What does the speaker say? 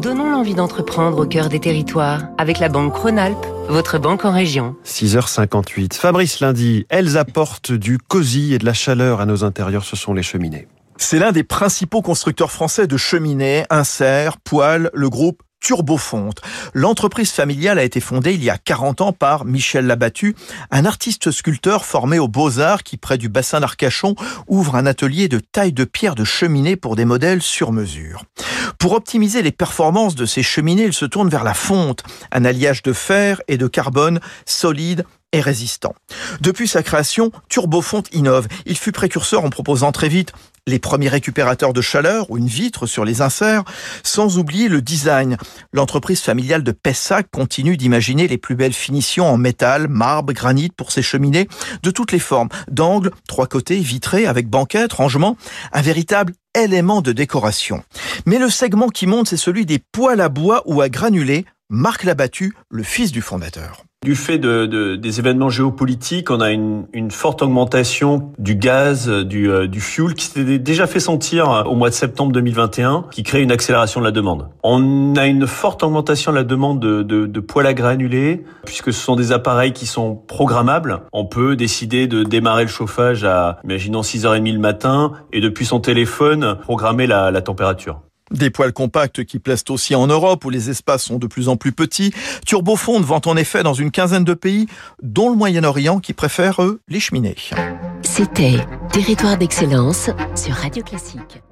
Donnons l'envie d'entreprendre au cœur des territoires avec la Banque Rhône-Alpes, votre banque en région. 6h58. Fabrice Lundi, elles apportent du cosy et de la chaleur à nos intérieurs, ce sont les cheminées. C'est l'un des principaux constructeurs français de cheminées, insert, poêles, le groupe Turbofonte. L'entreprise familiale a été fondée il y a 40 ans par Michel Labattu, un artiste sculpteur formé aux Beaux-Arts qui, près du bassin d'Arcachon, ouvre un atelier de taille de pierre de cheminée pour des modèles sur mesure. Pour optimiser les performances de ces cheminées, il se tourne vers la fonte, un alliage de fer et de carbone solide et résistant. Depuis sa création, Turbofonte innove. Il fut précurseur en proposant très vite les premiers récupérateurs de chaleur ou une vitre sur les inserts, sans oublier le design. L'entreprise familiale de Pessac continue d'imaginer les plus belles finitions en métal, marbre, granit pour ses cheminées de toutes les formes, d'angles, trois côtés, vitrés avec banquettes, rangements, un véritable élément de décoration. Mais le segment qui monte, c'est celui des poêles à bois ou à granulés, Marc Labattu, le fils du fondateur. Du fait de, de, des événements géopolitiques, on a une, une forte augmentation du gaz, du, euh, du fuel qui s'était déjà fait sentir au mois de septembre 2021, qui crée une accélération de la demande. On a une forte augmentation de la demande de, de, de poêles à granulés, puisque ce sont des appareils qui sont programmables. On peut décider de démarrer le chauffage à, imaginons, 6h30 le matin, et depuis son téléphone, programmer la, la température. Des poêles compacts qui plaisent aussi en Europe où les espaces sont de plus en plus petits. Turbofonde vend en effet dans une quinzaine de pays, dont le Moyen-Orient qui préfère, eux, les cheminées. C'était Territoire d'excellence sur Radio Classique.